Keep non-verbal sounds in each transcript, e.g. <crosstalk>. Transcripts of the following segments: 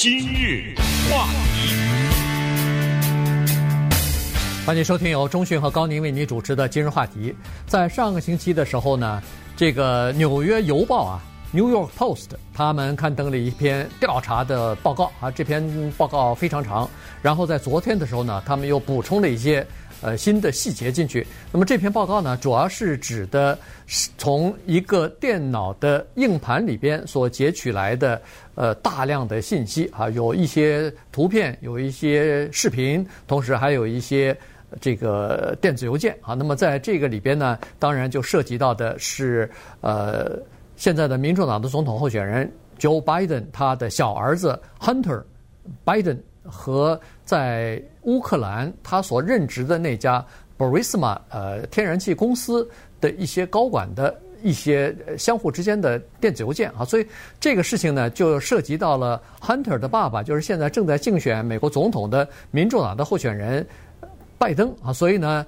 今日话题，欢迎收听由中讯和高宁为你主持的今日话题。在上个星期的时候呢，这个《纽约邮报》啊，《New York Post》他们刊登了一篇调查的报告啊，这篇报告非常长。然后在昨天的时候呢，他们又补充了一些。呃，新的细节进去。那么这篇报告呢，主要是指的是从一个电脑的硬盘里边所截取来的呃大量的信息啊，有一些图片，有一些视频，同时还有一些这个电子邮件啊。那么在这个里边呢，当然就涉及到的是呃现在的民主党的总统候选人 Joe Biden 他的小儿子 Hunter Biden。和在乌克兰他所任职的那家 Burisma 呃天然气公司的一些高管的一些相互之间的电子邮件啊，所以这个事情呢就涉及到了 Hunter 的爸爸，就是现在正在竞选美国总统的民主党的候选人拜登啊，所以呢。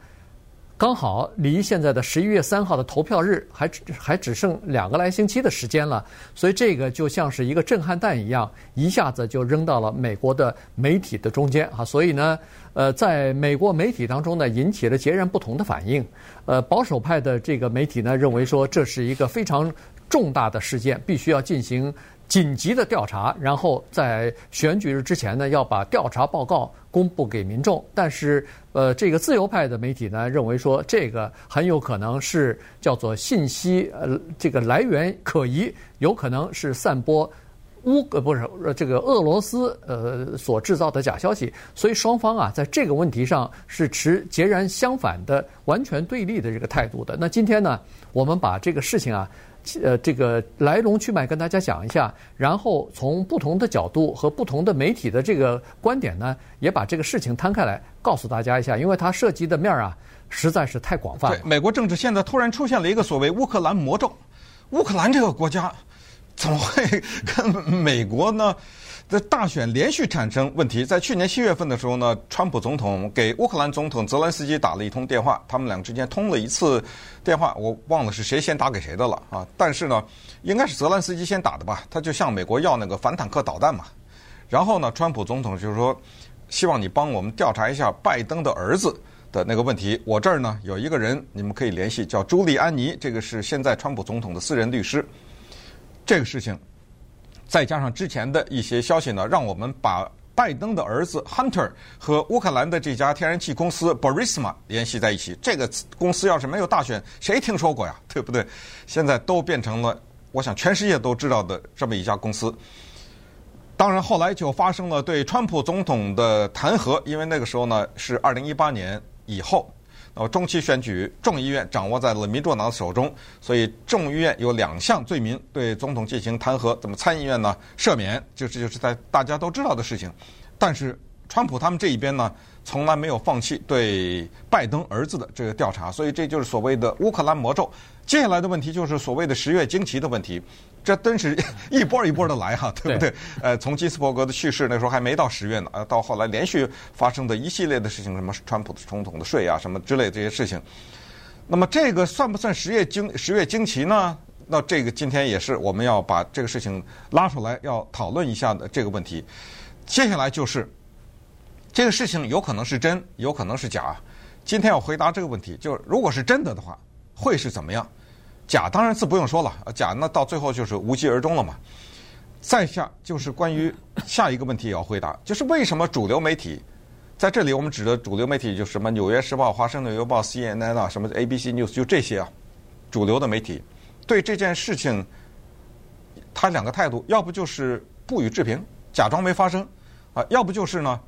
刚好离现在的十一月三号的投票日还只还只剩两个来星期的时间了，所以这个就像是一个震撼弹一样，一下子就扔到了美国的媒体的中间啊！所以呢，呃，在美国媒体当中呢，引起了截然不同的反应。呃，保守派的这个媒体呢，认为说这是一个非常重大的事件，必须要进行。紧急的调查，然后在选举日之前呢，要把调查报告公布给民众。但是，呃，这个自由派的媒体呢，认为说这个很有可能是叫做信息呃这个来源可疑，有可能是散播乌呃不是呃这个俄罗斯呃所制造的假消息。所以双方啊，在这个问题上是持截然相反的、完全对立的这个态度的。那今天呢，我们把这个事情啊。呃，这个来龙去脉跟大家讲一下，然后从不同的角度和不同的媒体的这个观点呢，也把这个事情摊开来告诉大家一下，因为它涉及的面儿啊实在是太广泛了。美国政治现在突然出现了一个所谓乌克兰魔咒，乌克兰这个国家怎么会跟美国呢？在大选连续产生问题，在去年七月份的时候呢，川普总统给乌克兰总统泽连斯基打了一通电话，他们俩之间通了一次电话，我忘了是谁先打给谁的了啊。但是呢，应该是泽连斯基先打的吧，他就向美国要那个反坦克导弹嘛。然后呢，川普总统就是说，希望你帮我们调查一下拜登的儿子的那个问题。我这儿呢有一个人，你们可以联系，叫朱利安尼，这个是现在川普总统的私人律师。这个事情。再加上之前的一些消息呢，让我们把拜登的儿子 Hunter 和乌克兰的这家天然气公司 Burisma 联系在一起。这个公司要是没有大选，谁听说过呀？对不对？现在都变成了，我想全世界都知道的这么一家公司。当然，后来就发生了对川普总统的弹劾，因为那个时候呢是二零一八年以后。呃，中期选举，众议院掌握在了民主党手中，所以众议院有两项罪名对总统进行弹劾。怎么参议院呢？赦免，就是就是在大家都知道的事情。但是，川普他们这一边呢，从来没有放弃对拜登儿子的这个调查，所以这就是所谓的乌克兰魔咒。接下来的问题就是所谓的十月惊奇的问题，这真是 <laughs> 一波一波的来哈，对不对？呃，从金斯伯格的去世那时候还没到十月呢，呃，到后来连续发生的一系列的事情，什么川普的总统的税啊，什么之类的这些事情。那么这个算不算十月惊十月惊奇呢？那这个今天也是我们要把这个事情拉出来要讨论一下的这个问题。接下来就是这个事情有可能是真，有可能是假。今天要回答这个问题，就是如果是真的的话，会是怎么样？假当然自不用说了，假那到最后就是无疾而终了嘛。再下就是关于下一个问题也要回答，就是为什么主流媒体在这里我们指的主流媒体就什么《纽约时报》、《华盛顿邮报》、CNN 啊，什么 ABC News，就这些啊，主流的媒体对这件事情，他两个态度，要不就是不予置评，假装没发生啊，要不就是呢，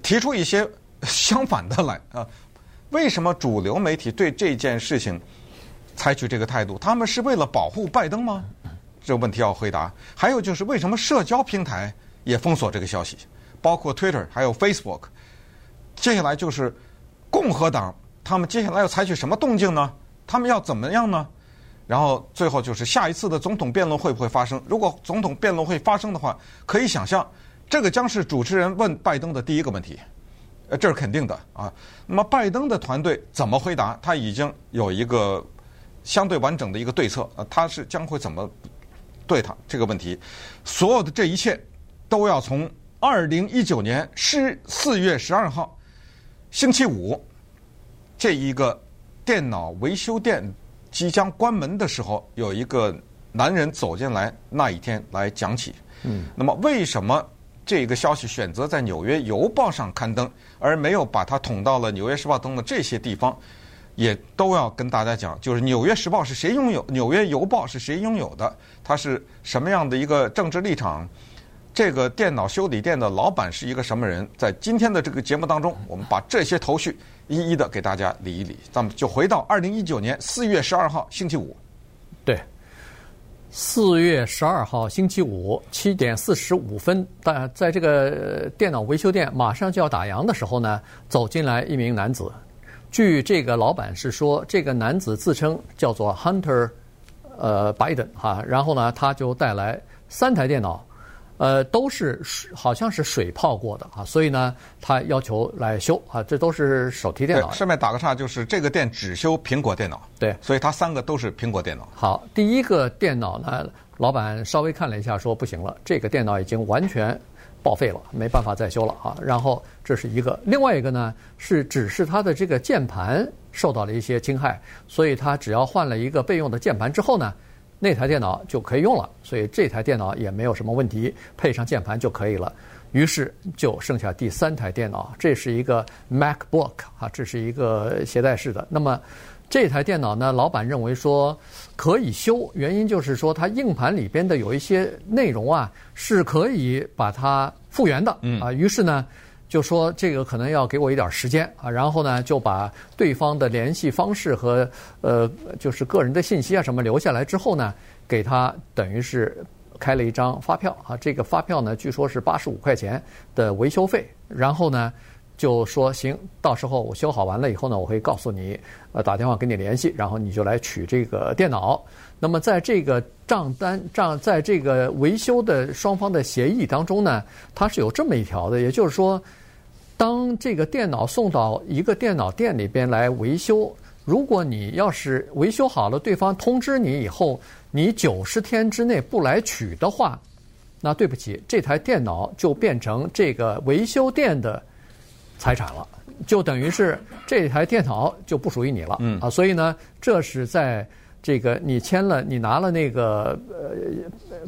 提出一些 <laughs> 相反的来啊。为什么主流媒体对这件事情？采取这个态度，他们是为了保护拜登吗？这个问题要回答。还有就是，为什么社交平台也封锁这个消息，包括 Twitter 还有 Facebook？接下来就是共和党，他们接下来要采取什么动静呢？他们要怎么样呢？然后最后就是下一次的总统辩论会不会发生？如果总统辩论会发生的话，可以想象，这个将是主持人问拜登的第一个问题，呃，这是肯定的啊。那么拜登的团队怎么回答？他已经有一个。相对完整的一个对策，呃，他是将会怎么对他这个问题？所有的这一切都要从二零一九年十四月十二号星期五这一个电脑维修店即将关门的时候，有一个男人走进来那一天来讲起。嗯，那么为什么这个消息选择在《纽约邮报》上刊登，而没有把它捅到了《纽约时报》等的这些地方？也都要跟大家讲，就是《纽约时报》是谁拥有，《纽约邮报》是谁拥有的，它是什么样的一个政治立场？这个电脑修理店的老板是一个什么人？在今天的这个节目当中，我们把这些头绪一一的给大家理一理。咱们就回到二零一九年四月十二号星期五，对，四月十二号星期五七点四十五分，但在这个电脑维修店马上就要打烊的时候呢，走进来一名男子。据这个老板是说，这个男子自称叫做 Hunter，呃，Biden 哈，然后呢，他就带来三台电脑，呃，都是好像是水泡过的啊，所以呢，他要求来修啊，这都是手提电脑。顺便打个岔，就是这个店只修苹果电脑，对，所以他三个都是苹果电脑。好，第一个电脑呢，老板稍微看了一下，说不行了，这个电脑已经完全。报废了，没办法再修了啊！然后这是一个，另外一个呢是只是它的这个键盘受到了一些侵害，所以它只要换了一个备用的键盘之后呢，那台电脑就可以用了。所以这台电脑也没有什么问题，配上键盘就可以了。于是就剩下第三台电脑，这是一个 MacBook 啊，这是一个携带式的。那么。这台电脑呢，老板认为说可以修，原因就是说它硬盘里边的有一些内容啊是可以把它复原的，啊，于是呢就说这个可能要给我一点时间啊，然后呢就把对方的联系方式和呃就是个人的信息啊什么留下来之后呢，给他等于是开了一张发票啊，这个发票呢据说是八十五块钱的维修费，然后呢。就说行，到时候我修好完了以后呢，我会告诉你，呃，打电话跟你联系，然后你就来取这个电脑。那么在这个账单账，在这个维修的双方的协议当中呢，它是有这么一条的，也就是说，当这个电脑送到一个电脑店里边来维修，如果你要是维修好了，对方通知你以后，你九十天之内不来取的话，那对不起，这台电脑就变成这个维修店的。财产了，就等于是这台电脑就不属于你了，嗯啊，所以呢，这是在这个你签了、你拿了那个呃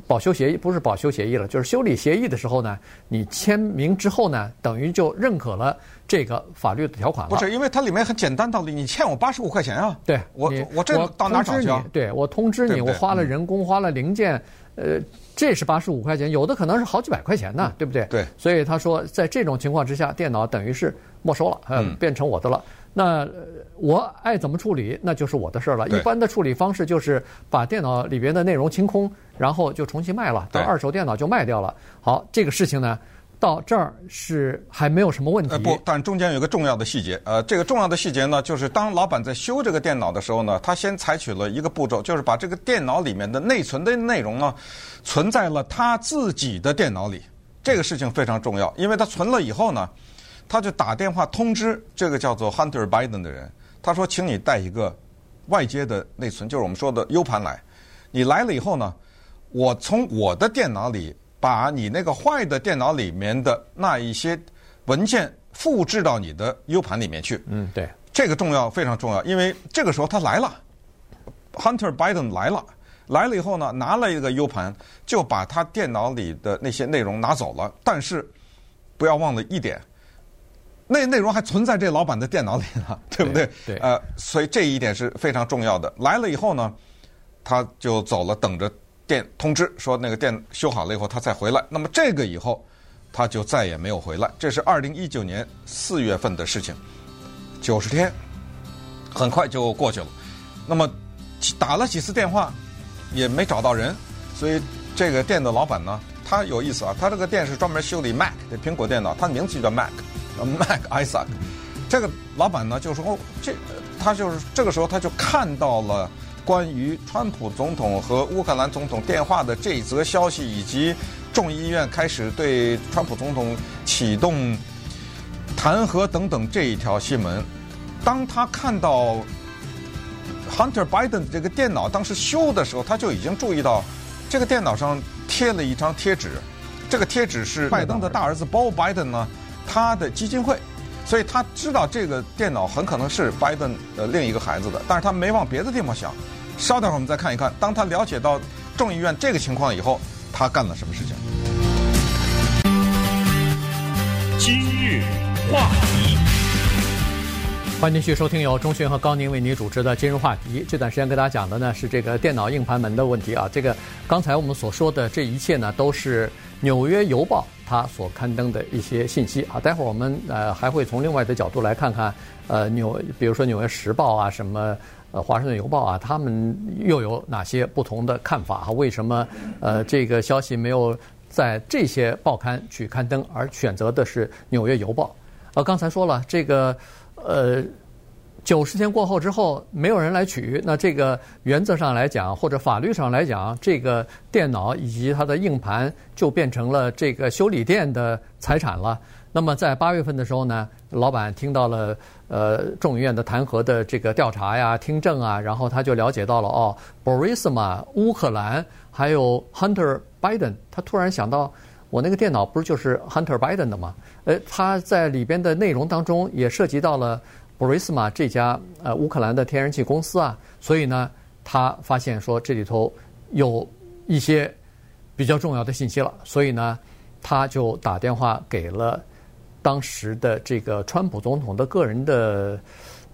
保修协议，不是保修协议了，就是修理协议的时候呢，你签名之后呢，等于就认可了这个法律的条款了。不是，因为它里面很简单道理，你欠我八十五块钱啊，对，我我这到哪找去啊？对，我通知你，我花了人工，花了零件，呃。这是八十五块钱，有的可能是好几百块钱呢，对不对？对。所以他说，在这种情况之下，电脑等于是没收了，嗯，变成我的了。那我爱怎么处理，那就是我的事儿了。一般的处理方式就是把电脑里边的内容清空，然后就重新卖了，当二手电脑就卖掉了。好，这个事情呢。到这儿是还没有什么问题。呃，不，但中间有个重要的细节。呃，这个重要的细节呢，就是当老板在修这个电脑的时候呢，他先采取了一个步骤，就是把这个电脑里面的内存的内容呢，存在了他自己的电脑里。这个事情非常重要，因为他存了以后呢，他就打电话通知这个叫做 Hunter Biden 的人，他说：“请你带一个外接的内存，就是我们说的 U 盘来。你来了以后呢，我从我的电脑里。”把你那个坏的电脑里面的那一些文件复制到你的 U 盘里面去。嗯，对，这个重要，非常重要，因为这个时候他来了，Hunter Biden 来了，来了以后呢，拿了一个 U 盘，就把他电脑里的那些内容拿走了。但是不要忘了一点，那内容还存在这老板的电脑里呢，<laughs> 对不对？对。对呃，所以这一点是非常重要的。来了以后呢，他就走了，等着。电通知说那个电修好了以后他再回来，那么这个以后他就再也没有回来。这是二零一九年四月份的事情，九十天很快就过去了。那么打了几次电话也没找到人，所以这个店的老板呢，他有意思啊，他这个店是专门修理 Mac 的苹果电脑，他的名字就叫 Mac，Mac Isaac。这个老板呢就说哦，这他就是这个时候他就看到了。关于川普总统和乌克兰总统电话的这一则消息，以及众议院开始对川普总统启动弹劾等等这一条新闻，当他看到 Hunter Biden 这个电脑当时修的时候，他就已经注意到这个电脑上贴了一张贴纸，这个贴纸是拜登的大儿子 Beau Biden 呢，他的基金会，所以他知道这个电脑很可能是拜登的另一个孩子的，但是他没往别的地方想。稍等会儿我们再看一看，当他了解到众议院这个情况以后，他干了什么事情？今日话题。欢迎继续收听由钟迅和高宁为您主持的今日话题。这段时间跟大家讲的呢是这个电脑硬盘门的问题啊。这个刚才我们所说的这一切呢，都是《纽约邮报》他所刊登的一些信息啊。待会儿我们呃还会从另外的角度来看看，呃纽比如说《纽约时报》啊，什么呃《华盛顿邮报》啊，他们又有哪些不同的看法啊？为什么呃这个消息没有在这些报刊去刊登，而选择的是《纽约邮报》？呃，刚才说了这个。呃，九十天过后之后，没有人来取，那这个原则上来讲，或者法律上来讲，这个电脑以及它的硬盘就变成了这个修理店的财产了。那么在八月份的时候呢，老板听到了呃众议院的弹劾的这个调查呀、听证啊，然后他就了解到了哦，Borisma 乌克兰还有 Hunter Biden，他突然想到。我那个电脑不是就是 Hunter Biden 的吗？呃，他在里边的内容当中也涉及到了布瑞斯玛这家呃乌克兰的天然气公司啊，所以呢，他发现说这里头有一些比较重要的信息了，所以呢，他就打电话给了当时的这个川普总统的个人的。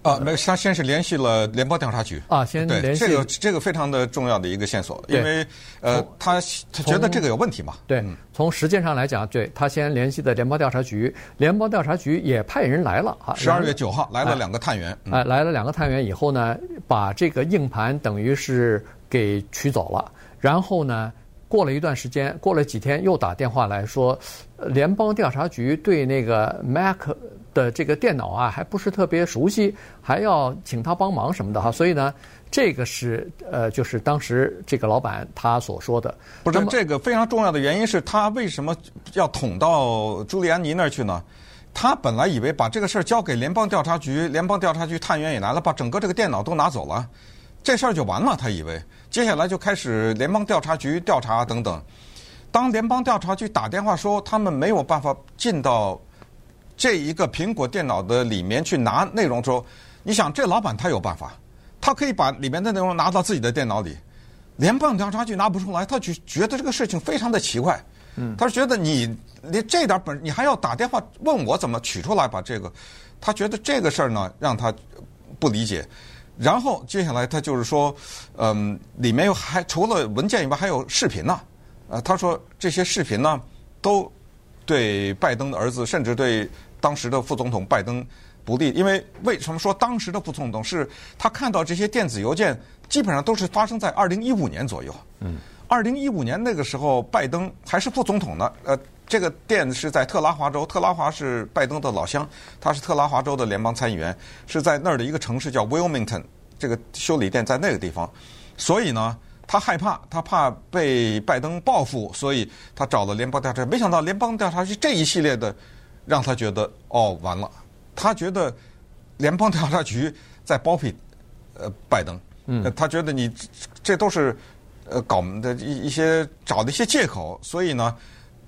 啊，没有，他先是联系了联邦调查局啊，先联系这个这个非常的重要的一个线索，因为呃，他他觉得这个有问题嘛。对，从实践上来讲，对他先联系的联邦调查局，联邦调查局也派人来了啊。十二月九号来了两个探员，哎，来了两个探员以后呢，把这个硬盘等于是给取走了，然后呢，过了一段时间，过了几天又打电话来说，联邦调查局对那个 Mac。的这个电脑啊，还不是特别熟悉，还要请他帮忙什么的哈，所以呢，这个是呃，就是当时这个老板他所说的。不是这个非常重要的原因是他为什么要捅到朱利安尼那儿去呢？他本来以为把这个事儿交给联邦调查局，联邦调查局探员也来了，把整个这个电脑都拿走了，这事儿就完了。他以为接下来就开始联邦调查局调查等等。当联邦调查局打电话说他们没有办法进到。这一个苹果电脑的里面去拿内容的时候，你想这老板他有办法，他可以把里面的内容拿到自己的电脑里，联邦调查局拿不出来，他就觉得这个事情非常的奇怪。嗯，他是觉得你连这点本你还要打电话问我怎么取出来把这个，他觉得这个事儿呢让他不理解。然后接下来他就是说，嗯，里面有还除了文件以外还有视频呢，呃，他说这些视频呢都对拜登的儿子甚至对。当时的副总统拜登不利，因为为什么说当时的副总统是他看到这些电子邮件，基本上都是发生在二零一五年左右。嗯，二零一五年那个时候，拜登还是副总统呢。呃，这个店是在特拉华州，特拉华是拜登的老乡，他是特拉华州的联邦参议员，是在那儿的一个城市叫 Wilmington，这个修理店在那个地方。所以呢，他害怕，他怕被拜登报复，所以他找了联邦调查。没想到联邦调查局这一系列的。让他觉得哦，完了，他觉得联邦调查局在包庇呃拜登，嗯，他觉得你这都是呃搞的一一些找的一些借口，所以呢，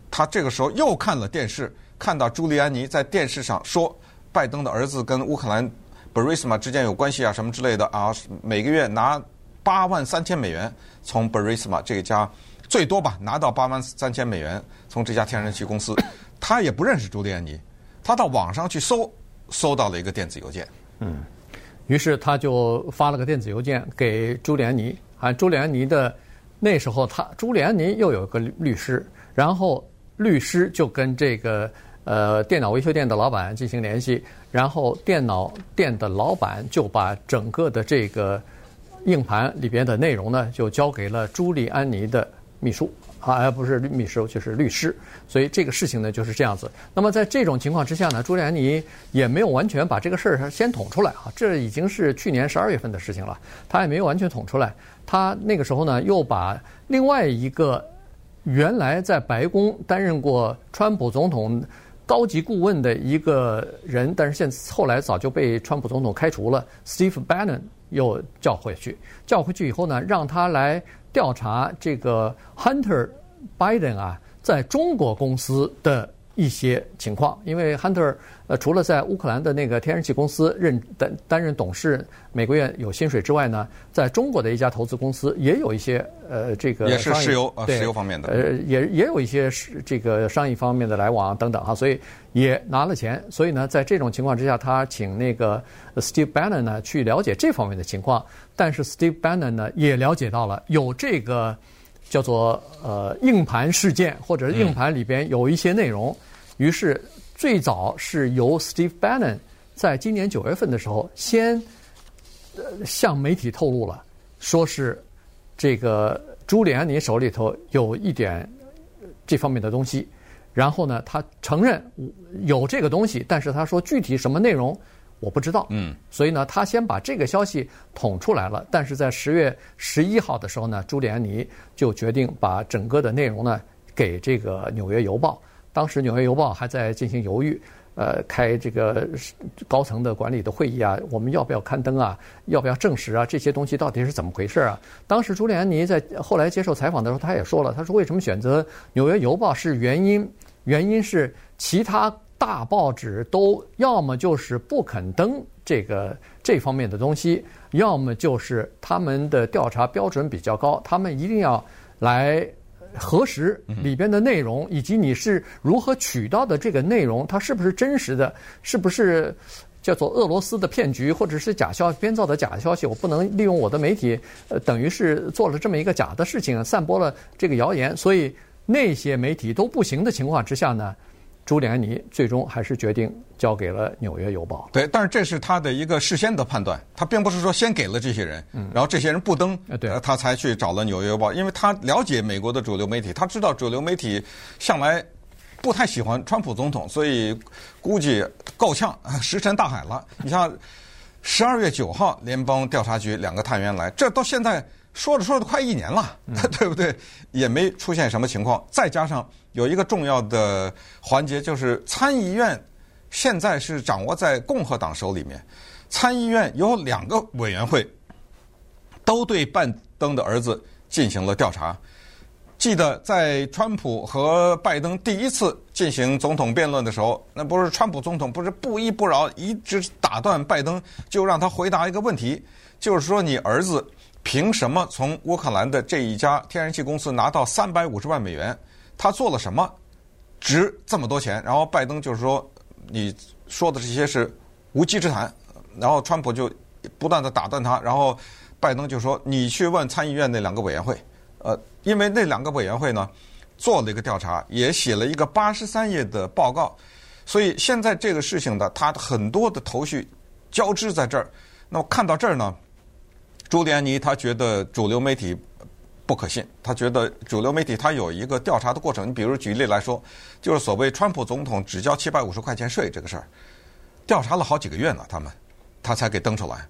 他这个时候又看了电视，看到朱利安尼在电视上说拜登的儿子跟乌克兰 Burisma 之间有关系啊什么之类的啊，每个月拿八万三千美元从 Burisma 这家最多吧拿到八万三千美元从这家天然气公司。他也不认识朱利安尼，他到网上去搜，搜到了一个电子邮件。嗯，于是他就发了个电子邮件给朱利安尼。啊，朱利安尼的那时候他，朱利安尼又有个律师，然后律师就跟这个呃电脑维修店的老板进行联系，然后电脑店的老板就把整个的这个硬盘里边的内容呢，就交给了朱利安尼的秘书。啊，而不是秘书，就是律师，所以这个事情呢就是这样子。那么在这种情况之下呢，朱利安尼也没有完全把这个事儿先捅出来啊，这已经是去年十二月份的事情了，他也没有完全捅出来。他那个时候呢，又把另外一个原来在白宫担任过川普总统高级顾问的一个人，但是现后来早就被川普总统开除了，Steve Bannon 又叫回去，叫回去以后呢，让他来。调查这个 Hunter Biden 啊，在中国公司的一些情况，因为 Hunter 呃除了在乌克兰的那个天然气公司任担担任董事，每个月有薪水之外呢，在中国的一家投资公司也有一些呃这个也是石油啊石油方面的，呃也也有一些是这个商业方面的来往等等哈，所以也拿了钱，所以呢，在这种情况之下，他请那个 Steve Bannon 呢去了解这方面的情况，但是 Steve Bannon 呢也了解到了有这个叫做呃硬盘事件，或者硬盘里边有一些内容。嗯于是，最早是由 Steve Bannon 在今年九月份的时候，先呃向媒体透露了，说是这个朱利安尼手里头有一点这方面的东西，然后呢，他承认有这个东西，但是他说具体什么内容我不知道。嗯，所以呢，他先把这个消息捅出来了，但是在十月十一号的时候呢，朱利安尼就决定把整个的内容呢给这个《纽约邮报》。当时《纽约邮报》还在进行犹豫，呃，开这个高层的管理的会议啊，我们要不要刊登啊？要不要证实啊？这些东西到底是怎么回事啊？当时朱利安尼在后来接受采访的时候，他也说了，他说为什么选择《纽约邮报》是原因，原因是其他大报纸都要么就是不肯登这个这方面的东西，要么就是他们的调查标准比较高，他们一定要来。核实里边的内容，以及你是如何取到的这个内容，它是不是真实的？是不是叫做俄罗斯的骗局，或者是假消编造的假消息？我不能利用我的媒体，呃，等于是做了这么一个假的事情，散播了这个谣言。所以那些媒体都不行的情况之下呢，朱利安尼最终还是决定。交给了《纽约邮报》。对，但是这是他的一个事先的判断，他并不是说先给了这些人，然后这些人不登，对，他才去找了《纽约邮报》，因为他了解美国的主流媒体，他知道主流媒体向来不太喜欢川普总统，所以估计够呛，<laughs> 石沉大海了。你像十二月九号，联邦调查局两个探员来，这到现在说着说着快一年了，<laughs> 对不对？也没出现什么情况。再加上有一个重要的环节，就是参议院。现在是掌握在共和党手里面，参议院有两个委员会，都对拜登的儿子进行了调查。记得在川普和拜登第一次进行总统辩论的时候，那不是川普总统不是不依不饶，一直打断拜登，就让他回答一个问题，就是说你儿子凭什么从乌克兰的这一家天然气公司拿到三百五十万美元？他做了什么，值这么多钱？然后拜登就是说。你说的这些是无稽之谈，然后川普就不断的打断他，然后拜登就说：“你去问参议院那两个委员会，呃，因为那两个委员会呢做了一个调查，也写了一个八十三页的报告，所以现在这个事情的他很多的头绪交织在这儿。那么看到这儿呢，朱利安尼他觉得主流媒体。”不可信，他觉得主流媒体他有一个调查的过程。你比如举例来说，就是所谓川普总统只交七百五十块钱税这个事儿，调查了好几个月呢，他们他才给登出来。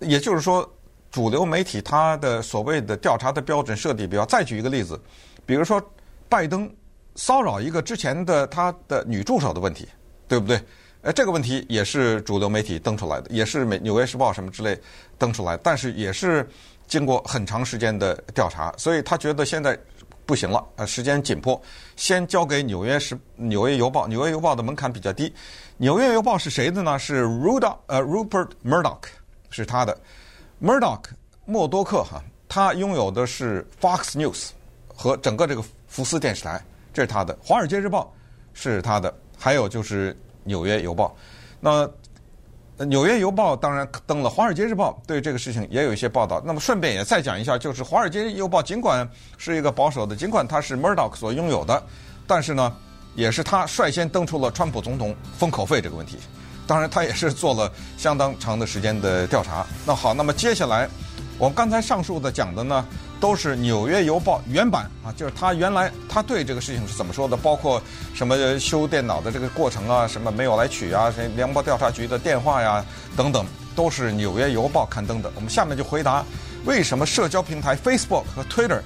也就是说，主流媒体他的所谓的调查的标准设定比较。再举一个例子，比如说拜登骚扰一个之前的他的女助手的问题，对不对？呃，这个问题也是主流媒体登出来的，也是美《纽约时报》什么之类登出来，但是也是。经过很长时间的调查，所以他觉得现在不行了，呃，时间紧迫，先交给纽约时《纽约邮报》。《纽约邮报》的门槛比较低，《纽约邮报》是谁的呢？是 Rudolph 呃 Rupert Murdoch 是他的。Murdoch 默多克哈，他拥有的是 Fox News 和整个这个福斯电视台，这是他的。《华尔街日报》是他的，还有就是《纽约邮报》。那《纽约邮报》当然登了，《华尔街日报》对这个事情也有一些报道。那么顺便也再讲一下，就是《华尔街邮报》尽管是一个保守的，尽管它是 Murdoch 所拥有的，但是呢，也是他率先登出了川普总统封口费这个问题。当然，他也是做了相当长的时间的调查。那好，那么接下来我们刚才上述的讲的呢，都是《纽约邮报》原版啊，就是他原来他对这个事情是怎么说的，包括什么修电脑的这个过程啊，什么没有来取啊，什么联邦调查局的电话呀等等，都是《纽约邮报》刊登的。我们下面就回答为什么社交平台 Facebook 和 Twitter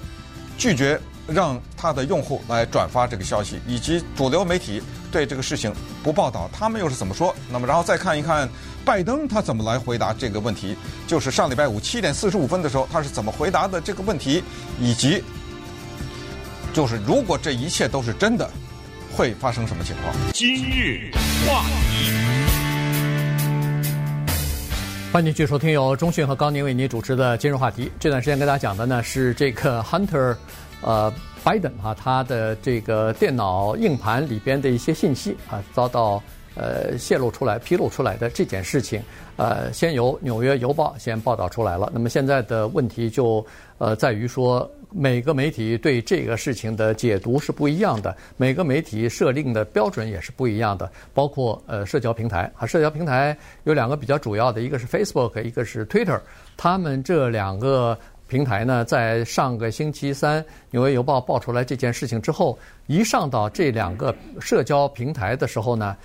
拒绝让他的用户来转发这个消息，以及主流媒体对这个事情不报道，他们又是怎么说？那么然后再看一看。拜登他怎么来回答这个问题？就是上礼拜五七点四十五分的时候，他是怎么回答的这个问题？以及就是如果这一切都是真的，会发生什么情况？今日话题，欢迎继续收听由中讯和高宁为您主持的今日话题。这段时间跟大家讲的呢是这个 Hunter，呃，Biden 啊，他的这个电脑硬盘里边的一些信息啊遭到。呃，泄露出来、披露出来的这件事情，呃，先由《纽约邮报》先报道出来了。那么现在的问题就呃在于说，每个媒体对这个事情的解读是不一样的，每个媒体设定的标准也是不一样的。包括呃社交平台啊，社交平台有两个比较主要的，一个是 Facebook，一个是 Twitter。他们这两个平台呢，在上个星期三《纽约邮报》报出来这件事情之后，一上到这两个社交平台的时候呢。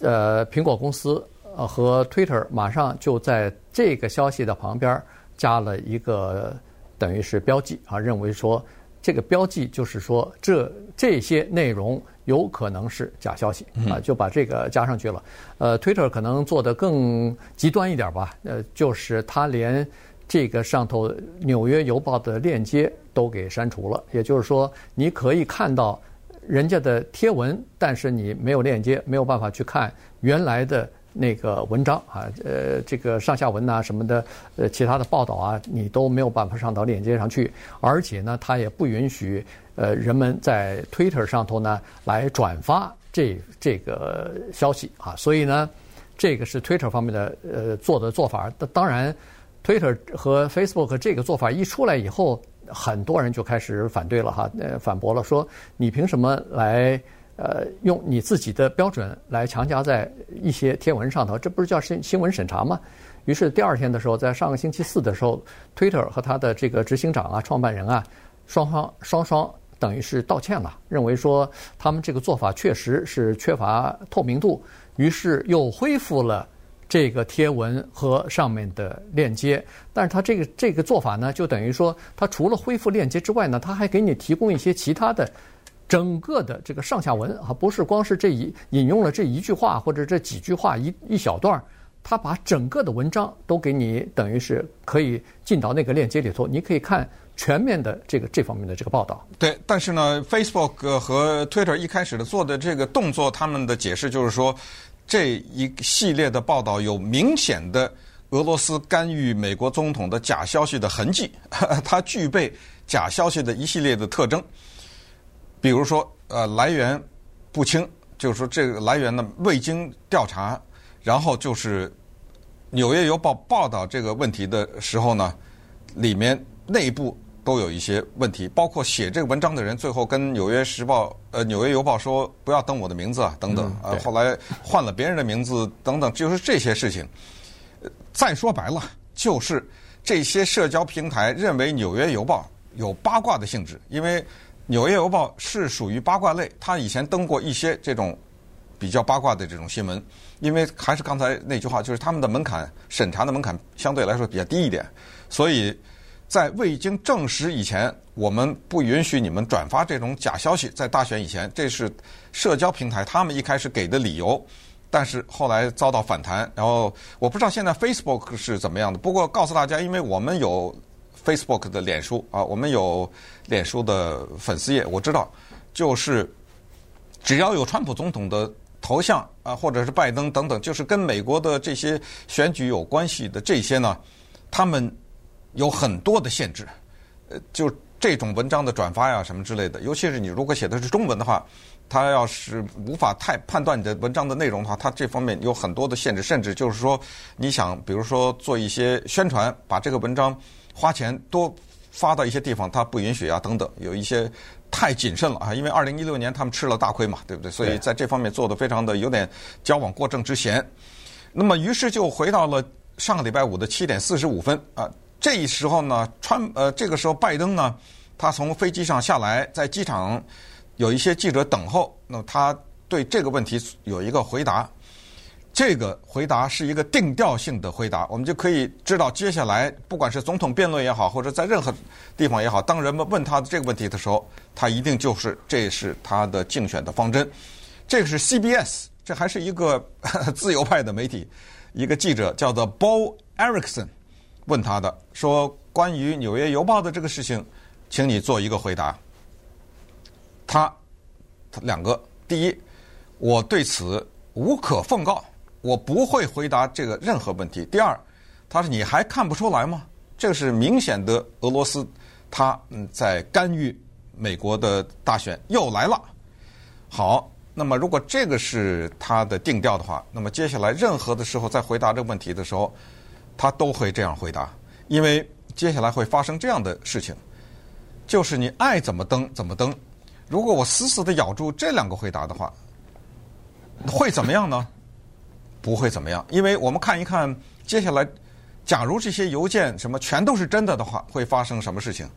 呃，苹果公司呃和 Twitter 马上就在这个消息的旁边加了一个等于是标记啊，认为说这个标记就是说这这些内容有可能是假消息啊，就把这个加上去了。呃，Twitter 可能做得更极端一点吧，呃，就是他连这个上头《纽约邮报》的链接都给删除了，也就是说你可以看到。人家的贴文，但是你没有链接，没有办法去看原来的那个文章啊，呃，这个上下文呐、什么的，呃，其他的报道啊，你都没有办法上到链接上去。而且呢，它也不允许呃人们在 Twitter 上头呢来转发这这个消息啊。所以呢，这个是 Twitter 方面的呃做的做法。当然，Twitter 和 Facebook 这个做法一出来以后。很多人就开始反对了哈，呃，反驳了，说你凭什么来呃用你自己的标准来强加在一些贴文上头？这不是叫新新闻审查吗？于是第二天的时候，在上个星期四的时候，Twitter 和他的这个执行长啊、创办人啊，双方双双等于是道歉了，认为说他们这个做法确实是缺乏透明度，于是又恢复了。这个贴文和上面的链接，但是它这个这个做法呢，就等于说，它除了恢复链接之外呢，它还给你提供一些其他的整个的这个上下文啊，不是光是这一引用了这一句话或者这几句话一一小段，它把整个的文章都给你，等于是可以进到那个链接里头，你可以看全面的这个这方面的这个报道。对，但是呢，Facebook 和 Twitter 一开始的做的这个动作，他们的解释就是说。这一系列的报道有明显的俄罗斯干预美国总统的假消息的痕迹，<laughs> 它具备假消息的一系列的特征，比如说，呃，来源不清，就是说这个来源呢未经调查，然后就是《纽约邮报》报道这个问题的时候呢，里面内部。都有一些问题，包括写这个文章的人最后跟《纽约时报》呃《纽约邮报》说不要登我的名字啊等等呃，后来换了别人的名字等等，就是这些事情。再说白了，就是这些社交平台认为《纽约邮报》有八卦的性质，因为《纽约邮报》是属于八卦类，他以前登过一些这种比较八卦的这种新闻，因为还是刚才那句话，就是他们的门槛审查的门槛相对来说比较低一点，所以。在未经证实以前，我们不允许你们转发这种假消息。在大选以前，这是社交平台他们一开始给的理由，但是后来遭到反弹。然后我不知道现在 Facebook 是怎么样的。不过告诉大家，因为我们有 Facebook 的脸书啊，我们有脸书的粉丝页，我知道，就是只要有川普总统的头像啊，或者是拜登等等，就是跟美国的这些选举有关系的这些呢，他们。有很多的限制，呃，就这种文章的转发呀，什么之类的，尤其是你如果写的是中文的话，他要是无法太判断你的文章的内容的话，他这方面有很多的限制，甚至就是说，你想比如说做一些宣传，把这个文章花钱多发到一些地方，他不允许啊，等等，有一些太谨慎了啊，因为二零一六年他们吃了大亏嘛，对不对？所以在这方面做的非常的有点矫枉过正之嫌。那么于是就回到了上个礼拜五的七点四十五分啊。这一时候呢，川呃，这个时候拜登呢，他从飞机上下来，在机场有一些记者等候。那么他对这个问题有一个回答，这个回答是一个定调性的回答。我们就可以知道，接下来不管是总统辩论也好，或者在任何地方也好，当人们问他的这个问题的时候，他一定就是这是他的竞选的方针。这个是 CBS，这还是一个 <laughs> 自由派的媒体，一个记者叫做 Bo Erickson。问他的说，关于《纽约邮报》的这个事情，请你做一个回答。他他两个，第一，我对此无可奉告，我不会回答这个任何问题。第二，他说你还看不出来吗？这个是明显的俄罗斯他嗯在干预美国的大选又来了。好，那么如果这个是他的定调的话，那么接下来任何的时候在回答这个问题的时候，他都会这样回答，因为接下来会发生这样的事情，就是你爱怎么登怎么登。如果我死死的咬住这两个回答的话，会怎么样呢？不会怎么样，因为我们看一看接下来，假如这些邮件什么全都是真的的话，会发生什么事情？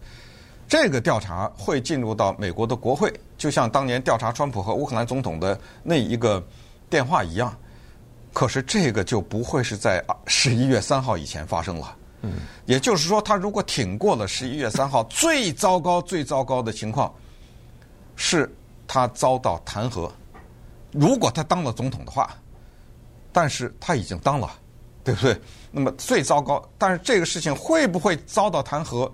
这个调查会进入到美国的国会，就像当年调查川普和乌克兰总统的那一个电话一样。可是这个就不会是在十一月三号以前发生了。嗯，也就是说，他如果挺过了十一月三号，最糟糕、最糟糕的情况。是他遭到弹劾，如果他当了总统的话，但是他已经当了，对不对？那么最糟糕，但是这个事情会不会遭到弹劾，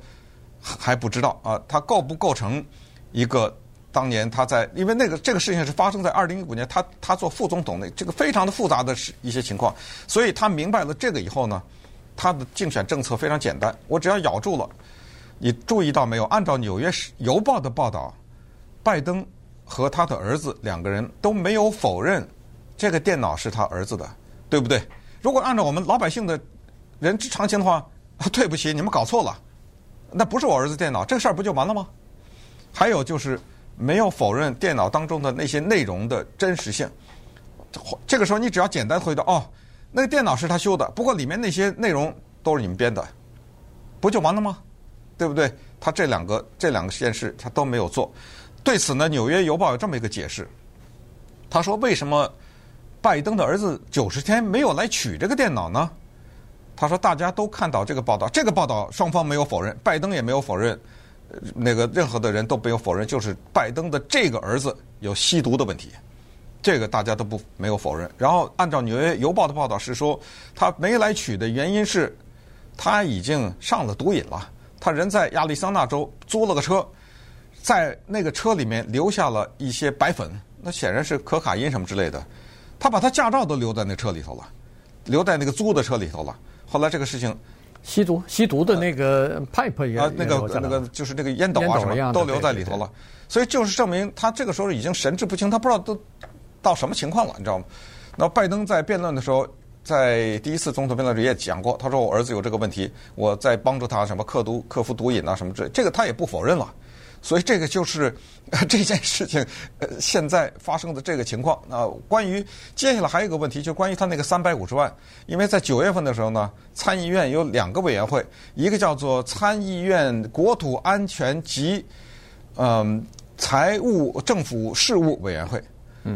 还不知道啊。他构不构成一个当年他在，因为那个这个事情是发生在二零一五年，他他做副总统那这个非常的复杂的一些情况，所以他明白了这个以后呢，他的竞选政策非常简单，我只要咬住了。你注意到没有？按照《纽约邮报》的报道。拜登和他的儿子两个人都没有否认这个电脑是他儿子的，对不对？如果按照我们老百姓的人之常情的话，对不起，你们搞错了，那不是我儿子电脑，这个事儿不就完了吗？还有就是没有否认电脑当中的那些内容的真实性，这个时候你只要简单回答哦，那个电脑是他修的，不过里面那些内容都是你们编的，不就完了吗？对不对？他这两个这两个实验室他都没有做。对此呢，《纽约邮报》有这么一个解释，他说：“为什么拜登的儿子九十天没有来取这个电脑呢？”他说：“大家都看到这个报道，这个报道双方没有否认，拜登也没有否认，那个任何的人都没有否认，就是拜登的这个儿子有吸毒的问题，这个大家都不没有否认。然后按照《纽约邮报》的报道是说，他没来取的原因是他已经上了毒瘾了，他人在亚利桑那州租了个车。”在那个车里面留下了一些白粉，那显然是可卡因什么之类的。他把他驾照都留在那车里头了，留在那个租的车里头了。后来这个事情，吸毒吸毒的那个 pipe 也啊，那个那个就是那个烟斗啊什么都留在里头了。所以就是证明他这个时候已经神志不清，他不知道都到什么情况了，你知道吗？那拜登在辩论的时候，在第一次总统辩论时也讲过，他说我儿子有这个问题，我在帮助他什么克毒克服毒瘾啊什么之类，这个他也不否认了。所以这个就是 <laughs> 这件事情，呃，现在发生的这个情况。那关于接下来还有一个问题，就关于他那个三百五十万，因为在九月份的时候呢，参议院有两个委员会，一个叫做参议院国土安全及嗯财务政府事务委员会，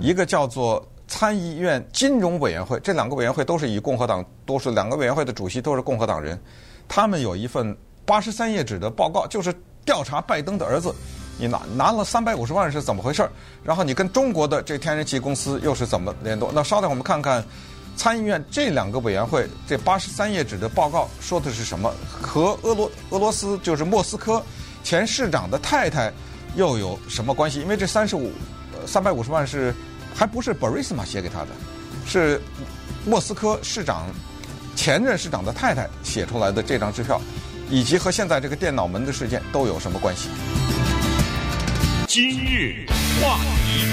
一个叫做参议院金融委员会。这两个委员会都是以共和党，多数两个委员会的主席都是共和党人，他们有一份八十三页纸的报告，就是。调查拜登的儿子，你拿拿了三百五十万是怎么回事？然后你跟中国的这天然气公司又是怎么联动？那稍等，我们看看参议院这两个委员会这八十三页纸的报告说的是什么？和俄罗俄罗斯就是莫斯科前市长的太太又有什么关系？因为这三十五三百五十万是还不是 Burisma 写给他的，是莫斯科市长前任市长的太太写出来的这张支票。以及和现在这个电脑门的事件都有什么关系？今日话题，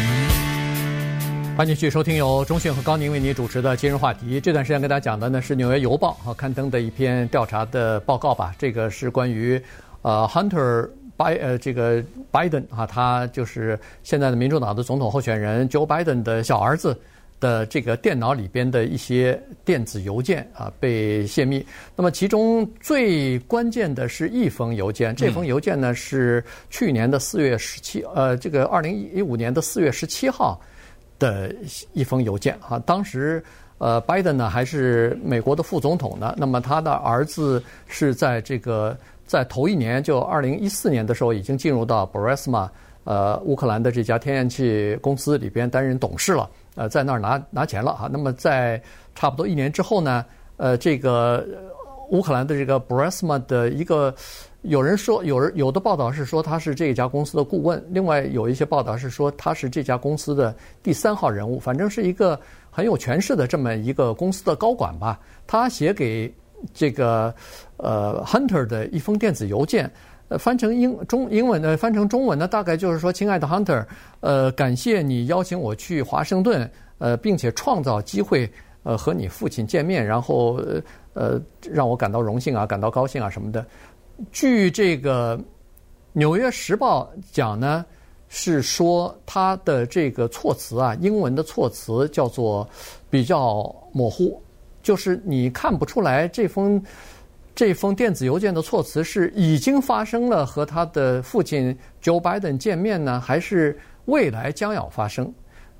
欢迎继续收听由中讯和高宁为您主持的今日话题。这段时间跟大家讲的呢是《纽约邮报》啊刊登的一篇调查的报告吧。这个是关于呃 Hunter 拜呃这个 Biden 啊，他就是现在的民主党的总统候选人 Joe Biden 的小儿子。的这个电脑里边的一些电子邮件啊被泄密，那么其中最关键的是一封邮件，这封邮件呢是去年的四月十七，呃，这个二零一五年的四月十七号的一封邮件啊，当时呃，拜登呢还是美国的副总统呢，那么他的儿子是在这个在头一年就二零一四年的时候已经进入到 Burisma 呃乌克兰的这家天然气公司里边担任董事了。呃，在那儿拿拿钱了哈。那么在差不多一年之后呢，呃，这个乌克兰的这个 Burisma 的一个有人说，有人有的报道是说他是这家公司的顾问，另外有一些报道是说他是这家公司的第三号人物，反正是一个很有权势的这么一个公司的高管吧。他写给这个呃 Hunter 的一封电子邮件，呃，翻成英中英文的翻成中文呢，大概就是说：“亲爱的 Hunter，呃，感谢你邀请我去华盛顿，呃，并且创造机会，呃，和你父亲见面，然后呃，让我感到荣幸啊，感到高兴啊什么的。”据这个《纽约时报》讲呢，是说他的这个措辞啊，英文的措辞叫做比较模糊，就是你看不出来这封这封电子邮件的措辞是已经发生了和他的父亲 Joe Biden 见面呢，还是未来将要发生？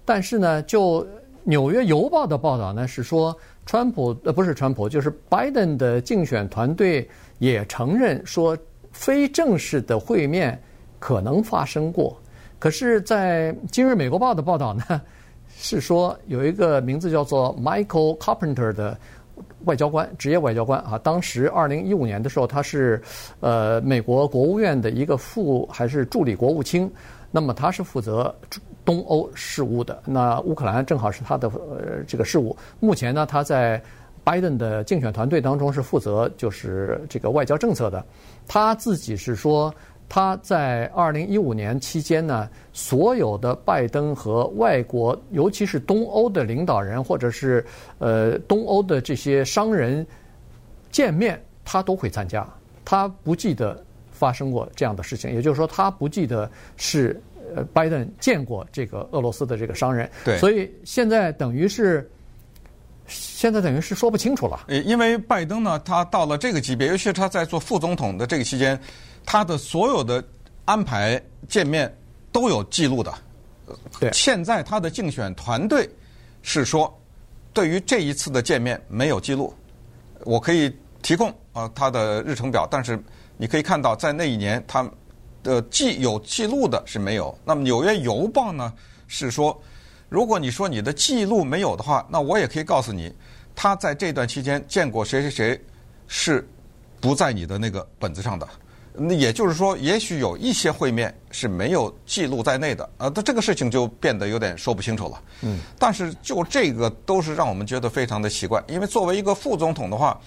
但是呢，就《纽约邮报》的报道呢，是说川普呃不是川普，就是拜登的竞选团队。也承认说，非正式的会面可能发生过。可是，在《今日美国报》的报道呢，是说有一个名字叫做 Michael Carpenter 的外交官，职业外交官啊。当时二零一五年的时候，他是呃美国国务院的一个副还是助理国务卿。那么他是负责东欧事务的。那乌克兰正好是他的呃这个事务。目前呢，他在。拜登的竞选团队当中是负责就是这个外交政策的，他自己是说他在二零一五年期间呢，所有的拜登和外国，尤其是东欧的领导人或者是呃东欧的这些商人见面，他都会参加。他不记得发生过这样的事情，也就是说，他不记得是呃拜登见过这个俄罗斯的这个商人。对，所以现在等于是。现在等于是说不清楚了。呃，因为拜登呢，他到了这个级别，尤其是他在做副总统的这个期间，他的所有的安排见面都有记录的。对。现在他的竞选团队是说，对于这一次的见面没有记录。我可以提供啊他的日程表，但是你可以看到，在那一年他的记有记录的是没有。那么《纽约邮报》呢是说。如果你说你的记录没有的话，那我也可以告诉你，他在这段期间见过谁谁谁，是不在你的那个本子上的。那也就是说，也许有一些会面是没有记录在内的。呃，这个事情就变得有点说不清楚了。嗯。但是就这个都是让我们觉得非常的奇怪，因为作为一个副总统的话，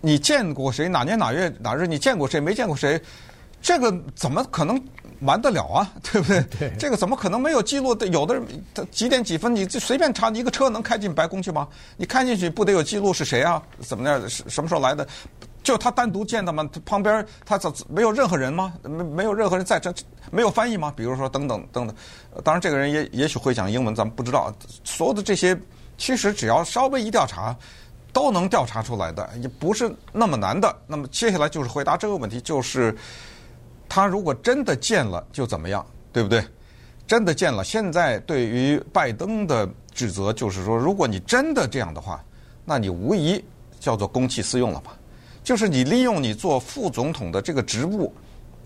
你见过谁？哪年哪月哪日？你见过谁？没见过谁？这个怎么可能？瞒得了啊，<laughs> 对不对？对，这个怎么可能没有记录的？有的人他几点几分，你就随便查，你一个车能开进白宫去吗？你开进去不得有记录是谁啊？怎么样？什什么时候来的？就他单独见的吗？他旁边他怎没有任何人吗？没没有任何人在这没有翻译吗？比如说等等等等。当然，这个人也也许会讲英文，咱们不知道。所有的这些，其实只要稍微一调查，都能调查出来的，也不是那么难的。那么接下来就是回答这个问题，就是。他如果真的见了，就怎么样，对不对？真的见了，现在对于拜登的指责就是说，如果你真的这样的话，那你无疑叫做公器私用了吧？就是你利用你做副总统的这个职务，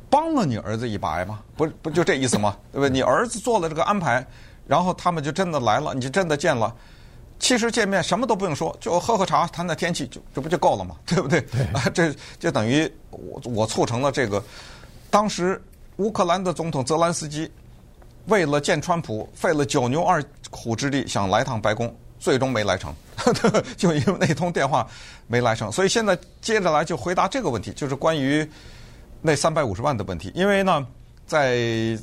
帮了你儿子一把吗？不，不就这意思吗？对不对？你儿子做了这个安排，然后他们就真的来了，你就真的见了。其实见面什么都不用说，就喝喝茶，谈谈天气，就这不就够了吗？<laughs> 对不对？啊，这就等于我我促成了这个。当时乌克兰的总统泽兰斯基为了见川普，费了九牛二虎之力想来趟白宫，最终没来成，<laughs> 就因为那通电话没来成。所以现在接着来就回答这个问题，就是关于那三百五十万的问题。因为呢，在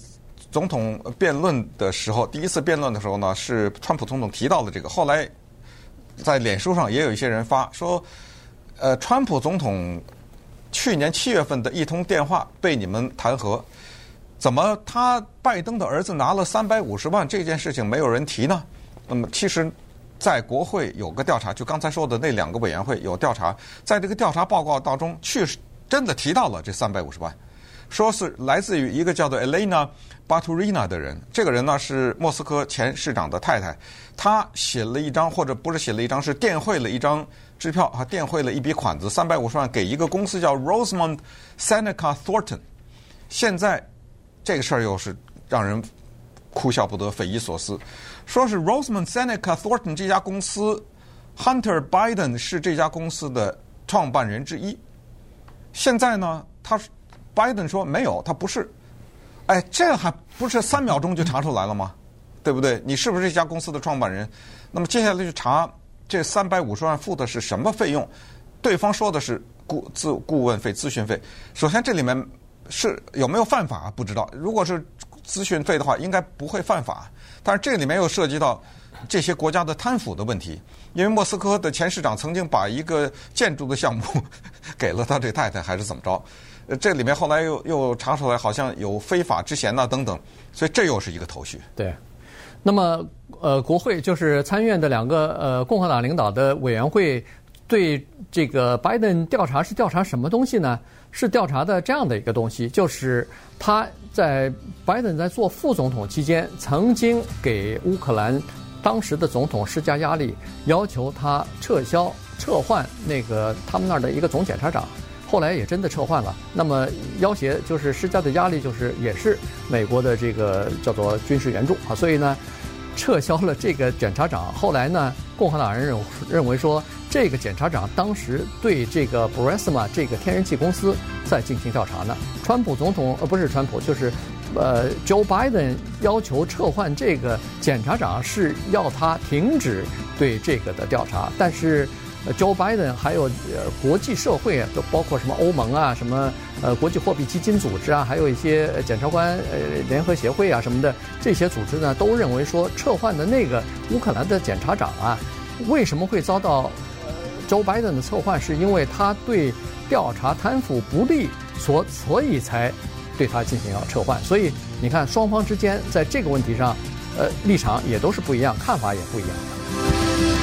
总统辩论的时候，第一次辩论的时候呢，是川普总统提到了这个。后来在脸书上也有一些人发说，呃，川普总统。去年七月份的一通电话被你们弹劾，怎么他拜登的儿子拿了三百五十万这件事情没有人提呢？那么其实，在国会有个调查，就刚才说的那两个委员会有调查，在这个调查报告当中，确实真的提到了这三百五十万，说是来自于一个叫做 Elena Baturina 的人，这个人呢是莫斯科前市长的太太，她写了一张或者不是写了一张，是电汇了一张。支票啊，电汇了一笔款子，三百五十万给一个公司叫 Rosamond Seneca Thornton。现在这个事儿又是让人哭笑不得、匪夷所思。说是 Rosamond Seneca Thornton 这家公司，Hunter Biden 是这家公司的创办人之一。现在呢，他拜登说没有，他不是。哎，这还不是三秒钟就查出来了吗？对不对？你是不是这家公司的创办人？那么接下来就查这三百五十万付的是什么费用？对方说的是顾咨顾问费、咨询费。首先这里面是有没有犯法？不知道。如果是咨询费的话，应该不会犯法。但是这里面又涉及到这些国家的贪腐的问题，因为莫斯科的前市长曾经把一个建筑的项目 <laughs> 给了他这太太，还是怎么着？这里面后来又又查出来，好像有非法之嫌呐等等，所以这又是一个头绪。对，那么呃，国会就是参议院的两个呃共和党领导的委员会对这个拜登调查是调查什么东西呢？是调查的这样的一个东西，就是他在拜登在做副总统期间，曾经给乌克兰当时的总统施加压力，要求他撤销撤换那个他们那儿的一个总检察长。后来也真的撤换了。那么要挟就是施加的压力，就是也是美国的这个叫做军事援助啊。所以呢，撤销了这个检察长。后来呢，共和党人认认为说，这个检察长当时对这个 Burisma 这个天然气公司在进行调查呢。川普总统呃不是川普，就是呃 Joe Biden 要求撤换这个检察长，是要他停止对这个的调查，但是。Joe Biden 还有呃国际社会啊，都包括什么欧盟啊，什么呃国际货币基金组织啊，还有一些检察官呃联合协会啊什么的这些组织呢，都认为说撤换的那个乌克兰的检察长啊，为什么会遭到 Joe Biden 的撤换？是因为他对调查贪腐不利，所所以才对他进行要撤换。所以你看双方之间在这个问题上，呃立场也都是不一样，看法也不一样。